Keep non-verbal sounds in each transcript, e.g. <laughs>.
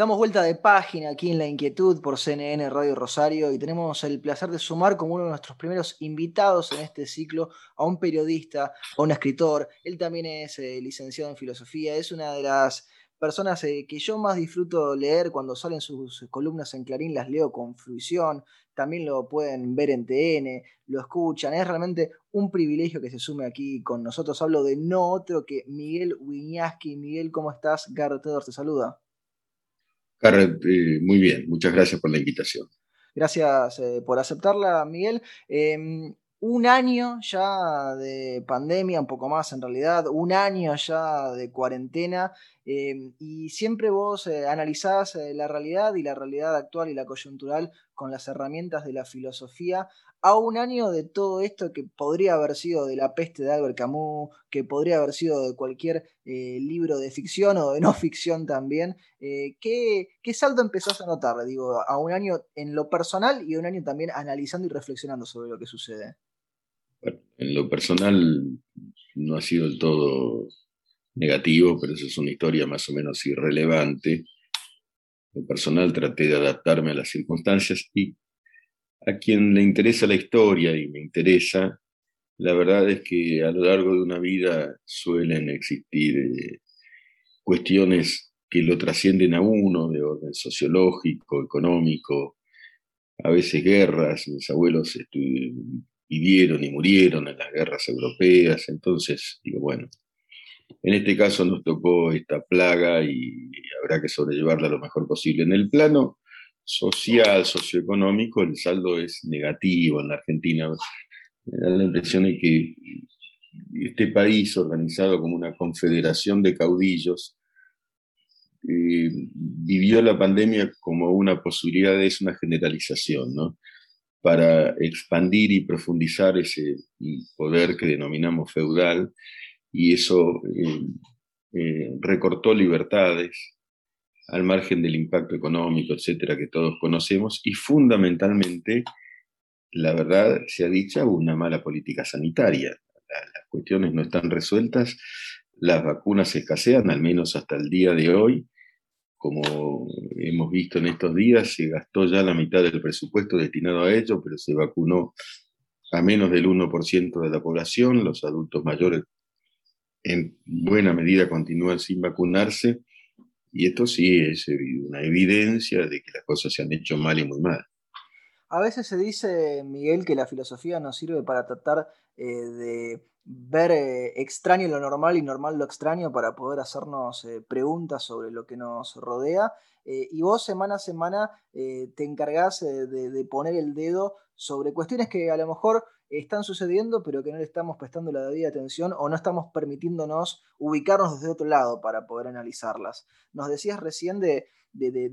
Damos vuelta de página aquí en La Inquietud por CNN Radio Rosario y tenemos el placer de sumar como uno de nuestros primeros invitados en este ciclo a un periodista, a un escritor. Él también es eh, licenciado en filosofía, es una de las personas eh, que yo más disfruto leer cuando salen sus columnas en Clarín, las leo con fruición, también lo pueden ver en TN, lo escuchan, es realmente un privilegio que se sume aquí con nosotros. Hablo de no otro que Miguel Wiñaski. Miguel, ¿cómo estás? Garrett te saluda. Garrett, eh, muy bien, muchas gracias por la invitación. Gracias eh, por aceptarla, Miguel. Em, un año ya de pandemia, un poco más en realidad, un año ya de cuarentena, em, y siempre vos eh, analizás la realidad y la realidad actual y la coyuntural con las herramientas de la filosofía a un año de todo esto que podría haber sido de la peste de Albert Camus, que podría haber sido de cualquier eh, libro de ficción o de no <laughs> ficción también, eh, ¿qué, saldo empezás a notar? Digo, a un año en lo personal y a un año también analizando y reflexionando sobre lo que sucede. Bueno, en lo personal no ha sido del todo negativo, pero eso es una historia más o menos irrelevante. Lo personal traté de adaptarme a las circunstancias y a quien le interesa la historia y me interesa, la verdad es que a lo largo de una vida suelen existir eh, cuestiones que lo trascienden a uno de orden sociológico, económico, a veces guerras, mis abuelos vivieron y murieron en las guerras europeas, entonces digo, bueno, en este caso nos tocó esta plaga y habrá que sobrellevarla lo mejor posible. En el plano social, socioeconómico, el saldo es negativo en la Argentina. Me da la impresión de que este país, organizado como una confederación de caudillos, eh, vivió la pandemia como una posibilidad, es una generalización, ¿no? para expandir y profundizar ese poder que denominamos feudal, y eso eh, eh, recortó libertades, al margen del impacto económico, etcétera, que todos conocemos, y fundamentalmente, la verdad se ha dicho, una mala política sanitaria. Las cuestiones no están resueltas, las vacunas escasean, al menos hasta el día de hoy. Como hemos visto en estos días, se gastó ya la mitad del presupuesto destinado a ello, pero se vacunó a menos del 1% de la población, los adultos mayores en buena medida continúan sin vacunarse y esto sí es una evidencia de que las cosas se han hecho mal y muy mal. A veces se dice, Miguel, que la filosofía nos sirve para tratar eh, de ver eh, extraño lo normal y normal lo extraño para poder hacernos eh, preguntas sobre lo que nos rodea. y vos semana a semana te encargás de, poner el dedo sobre cuestiones que a lo mejor están sucediendo, pero que no le estamos prestando la debida atención o no estamos permitiéndonos ubicarnos desde otro lado para poder analizarlas. Nos decías recién de,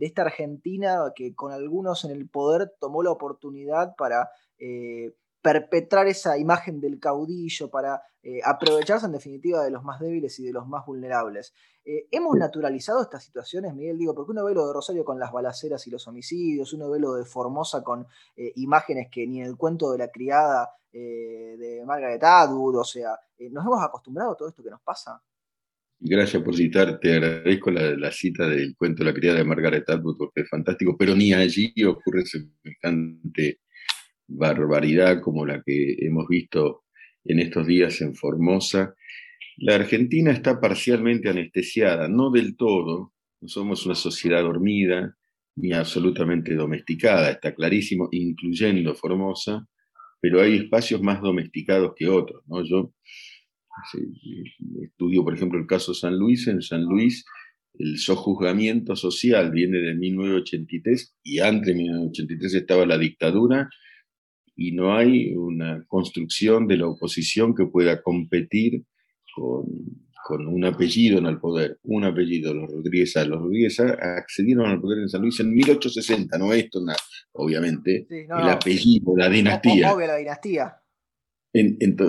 esta Argentina que con algunos en el poder tomó la oportunidad para eh, perpetrar esa imagen del caudillo, para eh, aprovecharse en definitiva de los más débiles y de los más vulnerables. Eh, ¿Hemos naturalizado estas situaciones, Miguel? Digo, porque uno ve lo de Rosario con las balaceras y los homicidios, uno ve lo de Formosa con eh, imágenes que ni en el cuento de la criada de Margaret Atwood, o sea, ¿nos hemos acostumbrado a todo esto que nos pasa? Gracias por citar, te agradezco la, la, cita del cuento de la criada de Margaret Atwood, porque es fantástico, pero ni allí ocurre semejante barbaridad como la que hemos visto en estos días en Formosa. La Argentina está parcialmente anestesiada, no del todo, no somos una sociedad dormida ni absolutamente domesticada, está clarísimo, incluyendo Formosa, pero hay espacios más domesticados que otros. ¿no? Yo estudio, por ejemplo, el caso San Luis. En San Luis el sojuzgamiento social viene de 1983 y antes de 1983 estaba la dictadura y no hay una construcción de la oposición que pueda competir con, un apellido en el poder, un apellido, los Rodríguez Los Rodríguez accedieron al poder en San Luis en 1860, no esto, nada, obviamente, el apellido, la dinastía. la dinastía.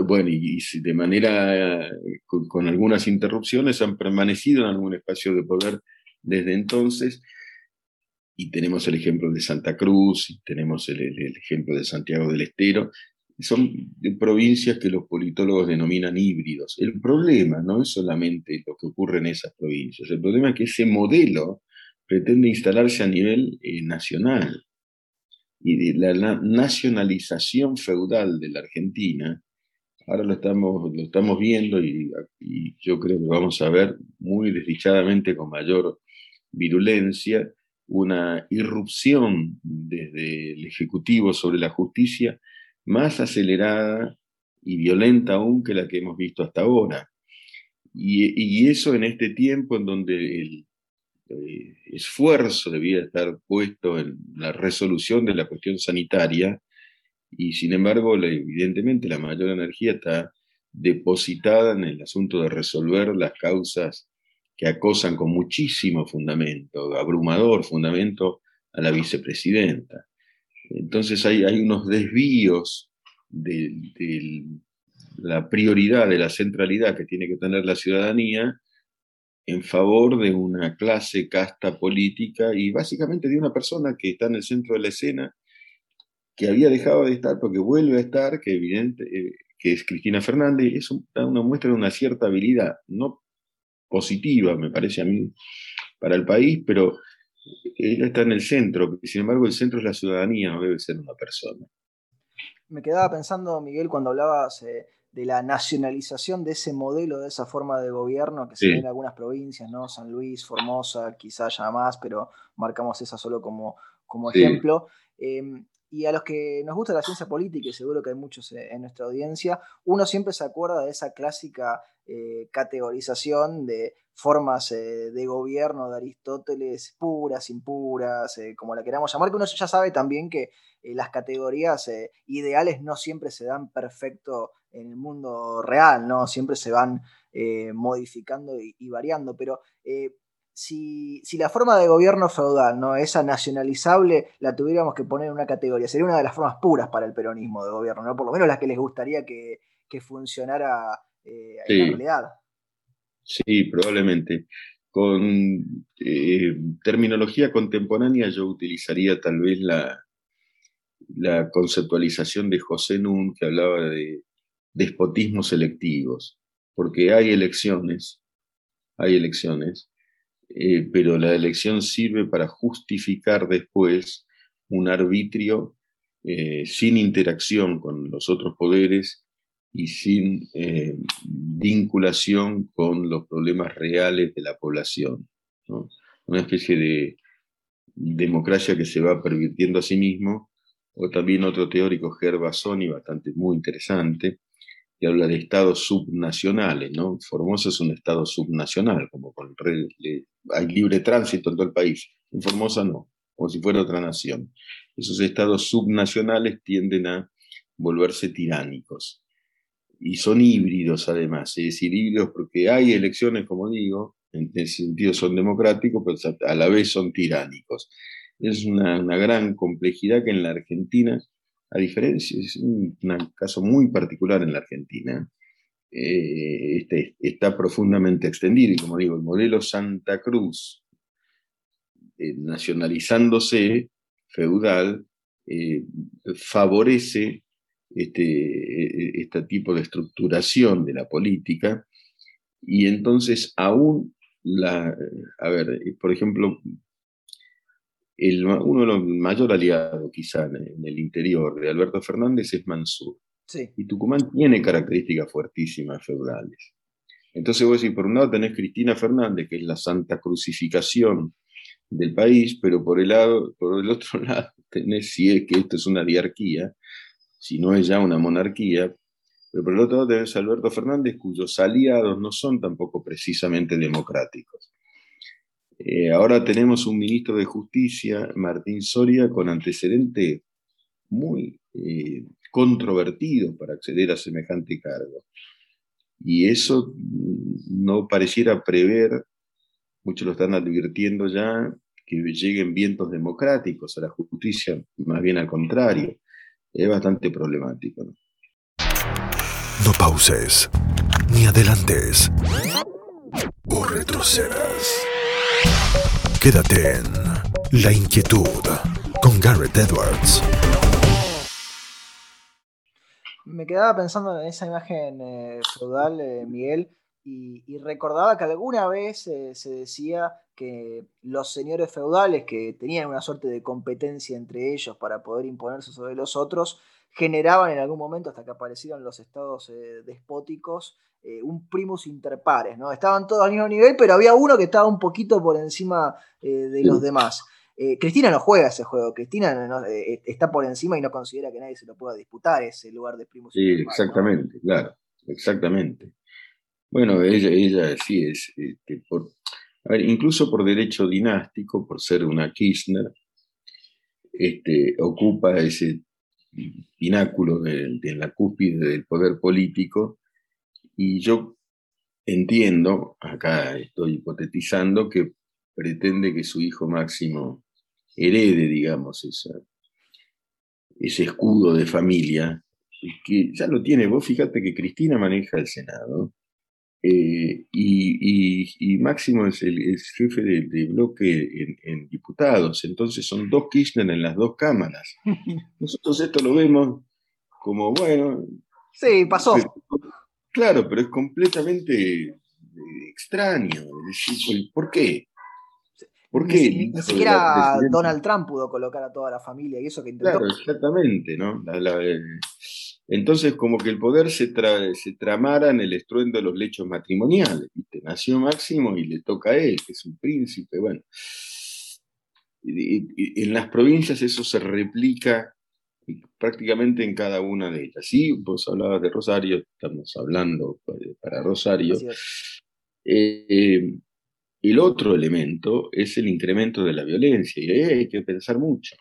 bueno, y, de manera, con, algunas interrupciones, han permanecido en algún espacio de poder desde entonces. Y tenemos el ejemplo de Santa Cruz, y tenemos el, ejemplo de Santiago del Estero. Son provincias que los politólogos denominan híbridos. El problema no es solamente lo que ocurre en esas provincias, el problema es que ese modelo pretende instalarse a nivel eh, nacional y de la nacionalización feudal de la Argentina, ahora lo estamos, lo estamos viendo y, yo creo que vamos a ver muy desdichadamente con mayor virulencia una irrupción desde el Ejecutivo sobre la justicia más acelerada y violenta aún que la que hemos visto hasta ahora. Y, eso en este tiempo en donde el, eh, esfuerzo debía estar puesto en la resolución de la cuestión sanitaria y sin embargo, evidentemente, la mayor energía está depositada en el asunto de resolver las causas que acosan con muchísimo fundamento, abrumador fundamento, a la vicepresidenta. Entonces hay, hay unos desvíos de, la prioridad, de la centralidad que tiene que tener la ciudadanía en favor de una clase casta política y básicamente de una persona que está en el centro de la escena, que había dejado de estar porque vuelve a estar, que eh, que es Cristina Fernández, eso da una muestra de una cierta habilidad, no positiva, me parece a mí, para el país, pero ella está en el centro, sin embargo el centro es la ciudadanía, no debe ser una persona. Me quedaba pensando, Miguel, cuando hablabas eh, de la nacionalización de ese modelo, de esa forma de gobierno que se ve en algunas provincias, ¿no? San Luis, Formosa, quizás ya más, pero marcamos esa solo como, como ejemplo. Em, y a los que nos gusta la ciencia política, y seguro que hay muchos eh, en nuestra audiencia, uno siempre se acuerda de esa clásica eh, categorización de formas eh, de gobierno de Aristóteles, puras, impuras, como la queramos llamar, que uno ya sabe también que las categorías ideales no siempre se dan perfecto en el mundo real, ¿no? Siempre se van modificando y, y, variando, pero si, la forma de gobierno feudal, ¿no? Esa nacionalizable, la tuviéramos que poner en una categoría, sería una de las formas puras para el peronismo de gobierno, ¿no? Por lo menos las que les gustaría que, funcionara eh, en la realidad. Sí, probablemente. Con eh, terminología contemporánea yo utilizaría tal vez la, la conceptualización de José Nun que hablaba de despotismos selectivos, porque hay elecciones, hay elecciones, eh, pero la elección sirve para justificar después un arbitrio eh, sin interacción con los otros poderes y sin eh, vinculación con los problemas reales de la población. Una especie de democracia que se va pervirtiendo a sí mismo, o también otro teórico, Gervasoni, bastante muy interesante, que habla de estados subnacionales, ¿no? Formosa es un estado subnacional, como con hay libre tránsito en todo el país. En Formosa no, como si fuera otra nación. Esos estados subnacionales tienden a volverse tiránicos. Y son híbridos además, es decir, híbridos porque hay elecciones, como digo, en ese sentido son democráticos, pero a la vez son tiránicos. Es una, una gran complejidad que en la Argentina a diferencia, es un, caso muy particular en la Argentina, eh, este, está profundamente extendido y como digo, el modelo Santa Cruz, eh, nacionalizándose feudal, eh, favorece este, este tipo de estructuración de la política y entonces aún la, a ver, por ejemplo, uno de los mayores aliados quizá en, el interior de Alberto Fernández es Mansur. Y Tucumán tiene características fuertísimas feudales. Entonces vos decís, por un lado tenés Cristina Fernández, que es la santa crucificación del país, pero por el, lado, por el otro <laughs> lado tenés, si es que esto es una diarquía, si no es ya una monarquía, pero por el otro lado tenés Alberto Fernández, cuyos aliados no son tampoco precisamente democráticos. Eh, ahora tenemos un ministro de Justicia, Martín Soria, con antecedente muy eh, controvertido para acceder a semejante cargo. Y eso no pareciera prever, muchos lo están advirtiendo ya, que lleguen vientos democráticos a la justicia, más bien al contrario. Es bastante problemático. ¿no? No pauses, ni adelantes, o retrocedas. Quédate en La Inquietud con Garrett Edwards. Me quedaba pensando en esa imagen eh, feudal, eh, Miguel, y, recordaba que alguna vez eh, se decía que los señores feudales, que tenían una suerte de competencia entre ellos para poder imponerse sobre los otros, generaban en algún momento, hasta que aparecieron los estados eh, despóticos, eh, un primus inter pares, ¿no? Estaban todos al mismo nivel, pero había uno que estaba un poquito por encima de los demás. Cristina no juega ese juego, Cristina está por encima y no considera que nadie se lo pueda disputar ese lugar de primus. Sí, exactamente, claro, exactamente. Bueno, ella, ella sí es, este, por, a ver, incluso por derecho dinástico, por ser una Kirchner, este, ocupa ese pináculo de, la cúspide del poder político y yo entiendo, acá estoy hipotetizando, que pretende que su hijo máximo herede, digamos, ese escudo de familia, que ya lo tiene. Vos fíjate que Cristina maneja el Senado, eh, y, Máximo es el, jefe de, bloque en, diputados, entonces son dos Kirchner en las dos cámaras. <laughs> Nosotros esto lo vemos como, bueno... Sí, pasó. claro, pero es completamente extraño. ¿Por qué? ¿Por qué? Ni, siquiera Donald Trump pudo colocar a toda la familia y eso que intentó. Claro, exactamente, ¿no? Eh, entonces, como que el poder se, se tramara en el estruendo de los lechos matrimoniales. ¿viste? Nació Máximo y le toca a él, que es un príncipe. Bueno, en las provincias eso se replica prácticamente en cada una de ellas. Sí, vos hablabas de Rosario, estamos hablando para Rosario. Eh, el otro elemento es el incremento de la violencia y ahí hay que pensar mucho.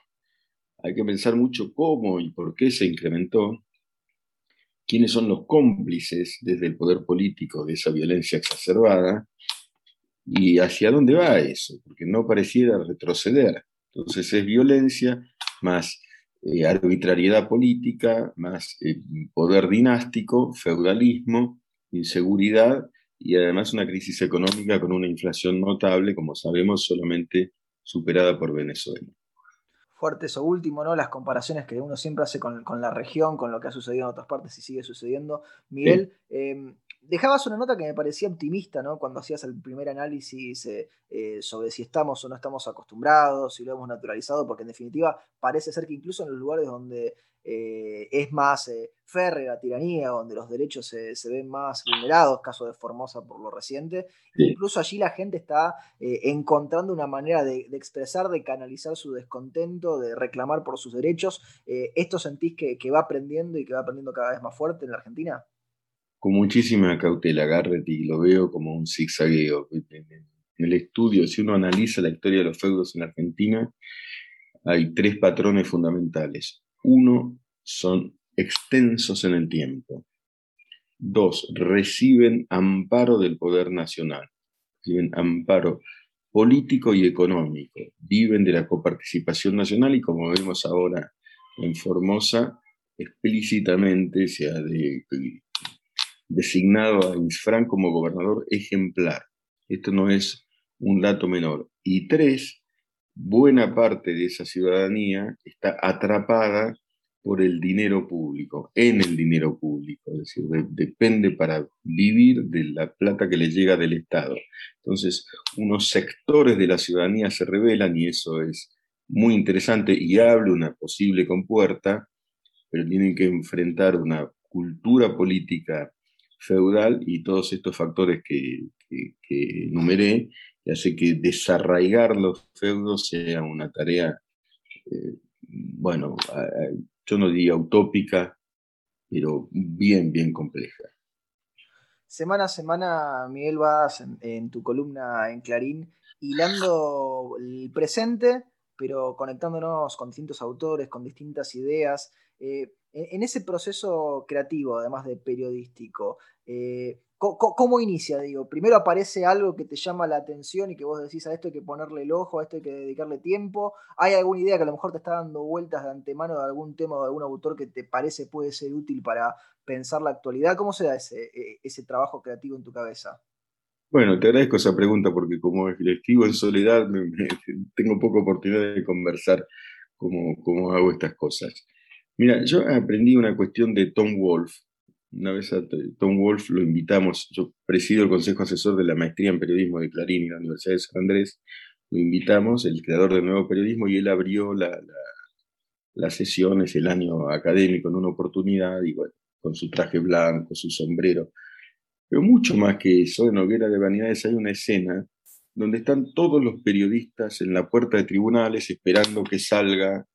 Hay que pensar mucho cómo y por qué se incrementó quiénes son los cómplices desde el poder político de esa violencia exacerbada y hacia dónde va eso, porque no pareciera retroceder. Entonces es violencia más eh, arbitrariedad política, más eh, poder dinástico, feudalismo, inseguridad y además una crisis económica con una inflación notable, como sabemos, solamente superada por Venezuela fuerte eso último, ¿no? Las comparaciones que uno siempre hace con, la región, con lo que ha sucedido en otras partes y sigue sucediendo. Miguel, em, dejabas una nota que me parecía optimista, ¿no? Cuando hacías el primer análisis eh, eh, sobre si estamos o no estamos acostumbrados, si lo hemos naturalizado, porque en definitiva parece ser que incluso en los lugares donde eh, es más eh, férrea la tiranía, donde los derechos se, ven más vulnerados, caso de Formosa por lo reciente. Incluso allí la gente está eh, encontrando una manera de, expresar, de canalizar su descontento, de reclamar por sus derechos. ¿Esto sentís que, va aprendiendo y que va aprendiendo cada vez más fuerte en la Argentina? Con muchísima cautela, Garrett, y lo veo como un zigzagueo. En el estudio, si uno analiza la historia de los feudos en Argentina, hay tres patrones fundamentales. Uno, son extensos en el tiempo. Dos, reciben amparo del poder nacional, reciben amparo político y económico, viven de la coparticipación nacional y como vemos ahora en Formosa, explícitamente se ha designado a Isfran como gobernador ejemplar. Esto no es un dato menor. Y tres, buena parte de esa ciudadanía está atrapada por el dinero público, en el dinero público, es decir, depende para vivir de la plata que le llega del Estado. Entonces, unos sectores de la ciudadanía se rebelan y eso es muy interesante y abre una posible compuerta, pero tienen que enfrentar una cultura política feudal y todos estos factores que, que enumeré y hace que desarraigar los feudos sea una tarea, eh, bueno, yo no diría utópica, pero bien, bien compleja. Semana a semana, Miguel, vas en, tu columna en Clarín hilando el presente, pero conectándonos con distintos autores, con distintas ideas. Eh, en, ese proceso creativo, además de periodístico, eh, ¿Cómo, inicia? Digo, primero aparece algo que te llama la atención y que vos decís a esto hay que ponerle el ojo, a esto hay que dedicarle tiempo. ¿Hay alguna idea que a lo mejor te está dando vueltas de antemano de algún tema o de algún autor que te parece puede ser útil para pensar la actualidad? ¿Cómo se da ese, e, trabajo creativo en tu cabeza? Bueno, te agradezco esa pregunta porque como escribo en soledad tengo poca oportunidad de conversar cómo, cómo hago estas cosas. Mira, yo aprendí una cuestión de Tom Wolfe, una vez a Tom Wolf lo invitamos, yo presido el consejo asesor de la maestría en periodismo de Clarín y la Universidad de San Andrés, lo invitamos, el creador del nuevo periodismo, y él abrió la, las sesiones, el año académico en una oportunidad, y bueno, con su traje blanco, su sombrero. Pero mucho más que eso, en Hoguera de Vanidades hay una escena donde están todos los periodistas en la puerta de tribunales esperando que salga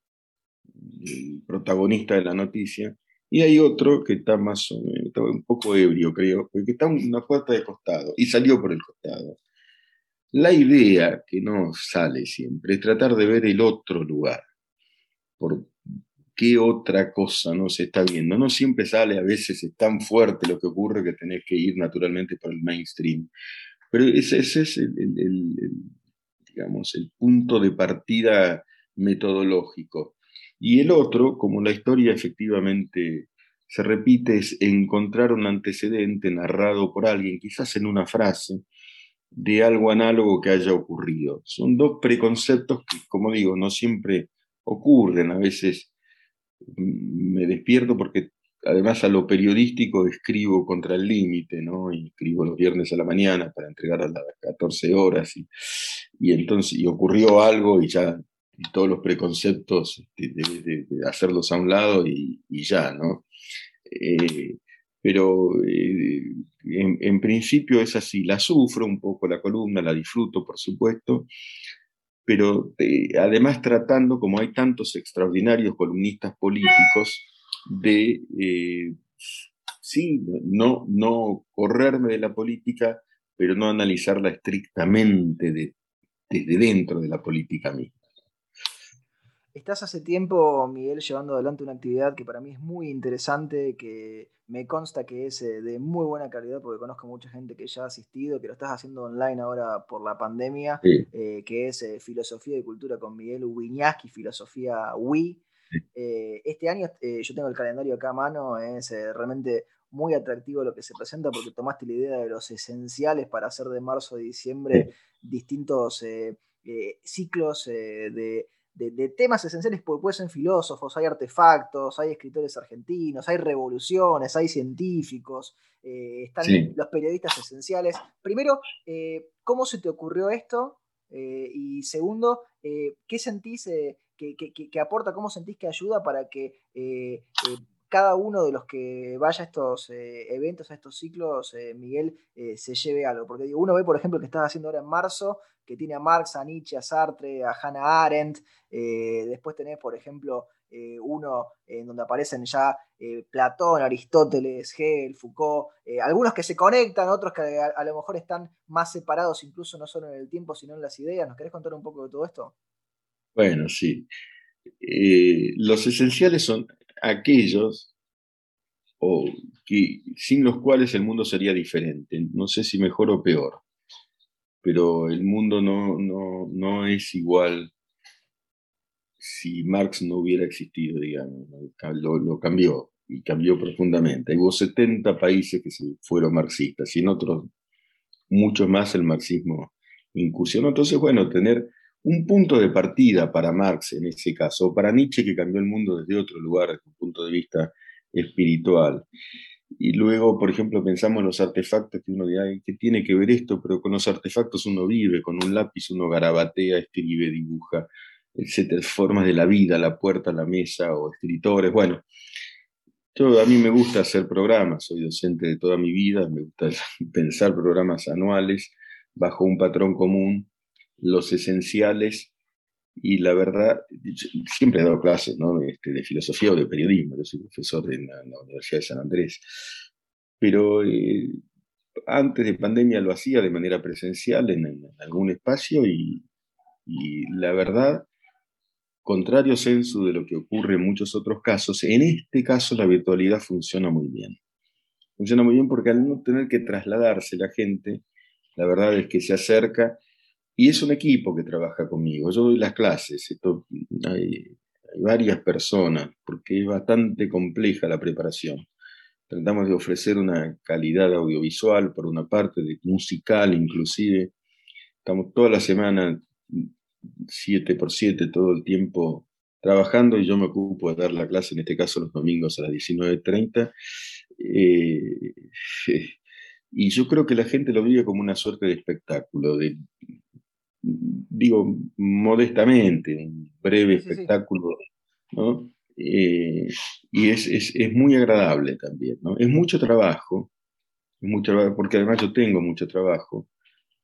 el protagonista de la noticia, y hay otro que está más o menos, un poco ebrio, creo, porque está una puerta de costado y salió por el costado. La idea que no sale siempre es tratar de ver el otro lugar, por qué otra cosa no se está viendo. No siempre sale, a veces es tan fuerte lo que ocurre que tenés que ir naturalmente por el mainstream. Pero ese, es el, digamos, el punto de partida metodológico. Y el otro, como la historia efectivamente se repite, es encontrar un antecedente narrado por alguien, quizás en una frase, de algo análogo que haya ocurrido. Son dos preconceptos que, como digo, no siempre ocurren. A veces mm, me despierto porque además a lo periodístico escribo contra el límite, ¿no? Y escribo los viernes a la mañana para entregar a las 14 horas y, y entonces y ocurrió algo y ya y todos los preconceptos de, hacerlos a un lado y, ya, ¿no? Eh, pero eh, en, principio es así, la sufro un poco la columna, la disfruto, por supuesto, pero eh, además tratando, como hay tantos extraordinarios columnistas políticos, de, sí, no, no correrme de la política, pero no analizarla estrictamente desde dentro de la política misma. Estás hace tiempo, Miguel, llevando adelante una actividad que para mí es muy interesante, que me consta que es eh, de muy buena calidad, porque conozco mucha gente que ya ha asistido, que lo estás haciendo online ahora por la pandemia, eh, que es eh, Filosofía y Cultura con Miguel Wiñaski, Filosofía WI. este año yo tengo el calendario acá a mano, es realmente muy atractivo lo que se presenta porque tomaste la idea de los esenciales para hacer de marzo a diciembre distintos ciclos de de, temas esenciales, porque pueden ser filósofos, hay artefactos, hay escritores argentinos, hay revoluciones, hay científicos, eh, están los periodistas esenciales. Primero, eh, ¿cómo se te ocurrió esto? Eh, y segundo, ¿qué sentís que, que, aporta, cómo sentís que ayuda para que cada uno de los que vaya a estos eventos, a estos ciclos, Miguel, se lleve algo? Porque uno ve, por ejemplo, que estás haciendo ahora en marzo, que tiene a Marx, a Nietzsche, a Sartre, a Hannah Arendt. Eh, después tenés, por ejemplo, eh, uno en donde aparecen ya eh, Platón, Aristóteles, Hegel, Foucault, algunos que se conectan, otros que a, lo mejor están más separados, incluso no solo en el tiempo, sino en las ideas. ¿Nos querés contar un poco de todo esto? Bueno, sí. los esenciales son aquellos o que, sin los cuales el mundo sería diferente. No sé si mejor o peor pero el mundo no, no, no es igual si Marx no hubiera existido, digamos, lo, lo, cambió y cambió profundamente. Hubo 70 países que se fueron marxistas y en otros muchos más el marxismo incursionó. Entonces, bueno, tener un punto de partida para Marx en ese caso, o para Nietzsche que cambió el mundo desde otro lugar, desde un punto de vista espiritual. Y luego, por ejemplo, pensamos en los artefactos que uno dice, ¿qué tiene que ver esto? Pero con los artefactos uno vive, con un lápiz uno garabatea, escribe, dibuja, etcétera, formas de la vida, la puerta, la mesa o escritores. Bueno, yo, a mí me gusta hacer programas, soy docente de toda mi vida, me gusta <laughs> pensar programas anuales bajo un patrón común, los esenciales y la verdad, siempre he dado clases este, de filosofía o de periodismo, yo soy profesor en la, Universidad de San Andrés, pero eh, antes de pandemia lo hacía de manera presencial en, algún espacio y, la verdad, contrario censo de lo que ocurre en muchos otros casos, en este caso la virtualidad funciona muy bien. funciona muy bien porque al no tener que trasladarse la gente, la verdad es que se acerca y es un equipo que trabaja conmigo. Yo doy las clases, esto, hay, varias personas porque es bastante compleja la preparación. Tratamos de ofrecer una calidad audiovisual, por una parte, de musical inclusive. Estamos toda la semana, siete por siete, todo el tiempo trabajando y yo me ocupo de dar la clase, en este caso los domingos a las 19.30. Eh, <laughs> y yo creo que la gente lo vive como una suerte de espectáculo, de, digo modestamente, un breve espectáculo, ¿no? Eh, y es, es, es, muy agradable también, ¿no? Es mucho trabajo, es mucho porque además yo tengo mucho trabajo,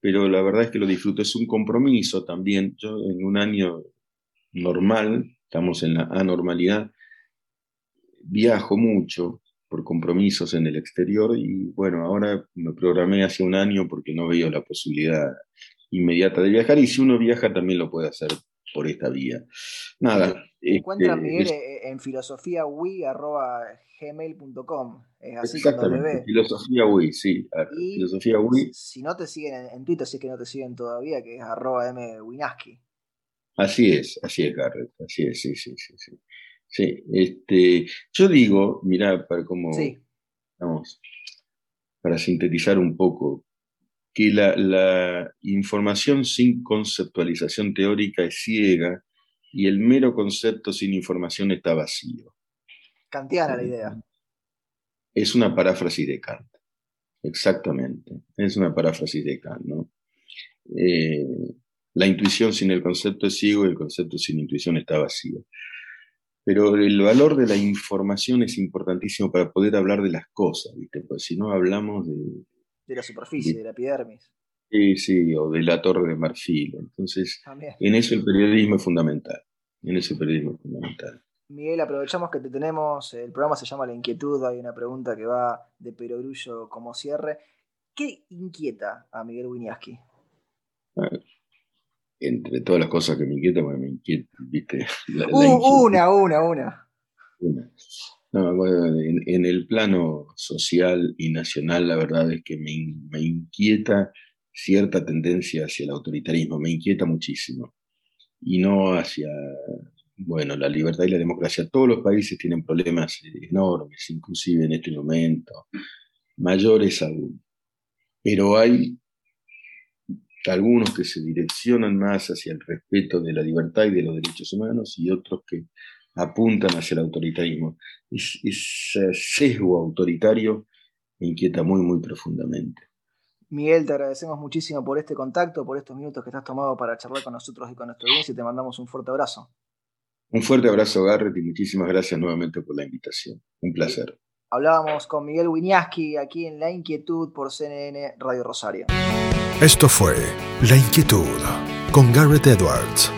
pero la verdad es que lo disfruto, es un compromiso también. Yo en un año normal, estamos en la anormalidad, viajo mucho por compromisos en el exterior y bueno, ahora me programé hace un año porque no veo la posibilidad inmediata de viajar y si uno viaja también lo puede hacer por esta vía. Nada. Encuentra este, Miguel en filosofiawi.gmail.com. Es así Exactamente, filosofía Wii, sí. filosofía Wii. Si no te siguen en, Twitter, si es que no te siguen todavía, que es arroba mwinaski. Así es, así es, Garrett, así es, sí, sí, sí. sí. sí este, yo digo, mirá, para como, vamos, para sintetizar un poco, que la, información sin conceptualización teórica es ciega y el mero concepto sin información está vacío. Kantiana la idea. Es una paráfrasis de Kant, exactamente. Es una paráfrasis de Kant, ¿no? Eh, la intuición sin el concepto es ciego y el concepto sin intuición está vacío. Pero el valor de la información es importantísimo para poder hablar de las cosas, ¿viste? Porque si no hablamos de, de la superficie, de, la epidermis. Sí, sí, o de la torre de marfil. Entonces, en eso el periodismo es fundamental. En eso el periodismo es fundamental. Miguel, aprovechamos que te tenemos, el programa se llama La Inquietud, hay una pregunta que va de perogrullo como cierre. ¿Qué inquieta a Miguel Winiaski? entre todas las cosas que me inquietan, me inquieta, viste. <laughs> Uh, una, una, una. Una. No, bueno, en, el plano social y nacional, la verdad es que me, me, inquieta cierta tendencia hacia el autoritarismo, me inquieta muchísimo. Y no hacia, bueno, la libertad y la democracia. Todos los países tienen problemas enormes, inclusive en este momento, mayores aún. Pero hay algunos que se direccionan más hacia el respeto de la libertad y de los derechos humanos y otros que apuntan hacia el autoritarismo. ese sesgo autoritario me inquieta muy, muy profundamente. Miguel, te agradecemos muchísimo por este contacto, por estos minutos que estás tomado para charlar con nosotros y con nuestra audiencia y te mandamos un fuerte abrazo. Un fuerte abrazo, Garrett, y muchísimas gracias nuevamente por la invitación. Un placer. Hablábamos con Miguel Winiaski aquí en La Inquietud por CNN Radio Rosario. Esto fue La Inquietud con Garrett Edwards.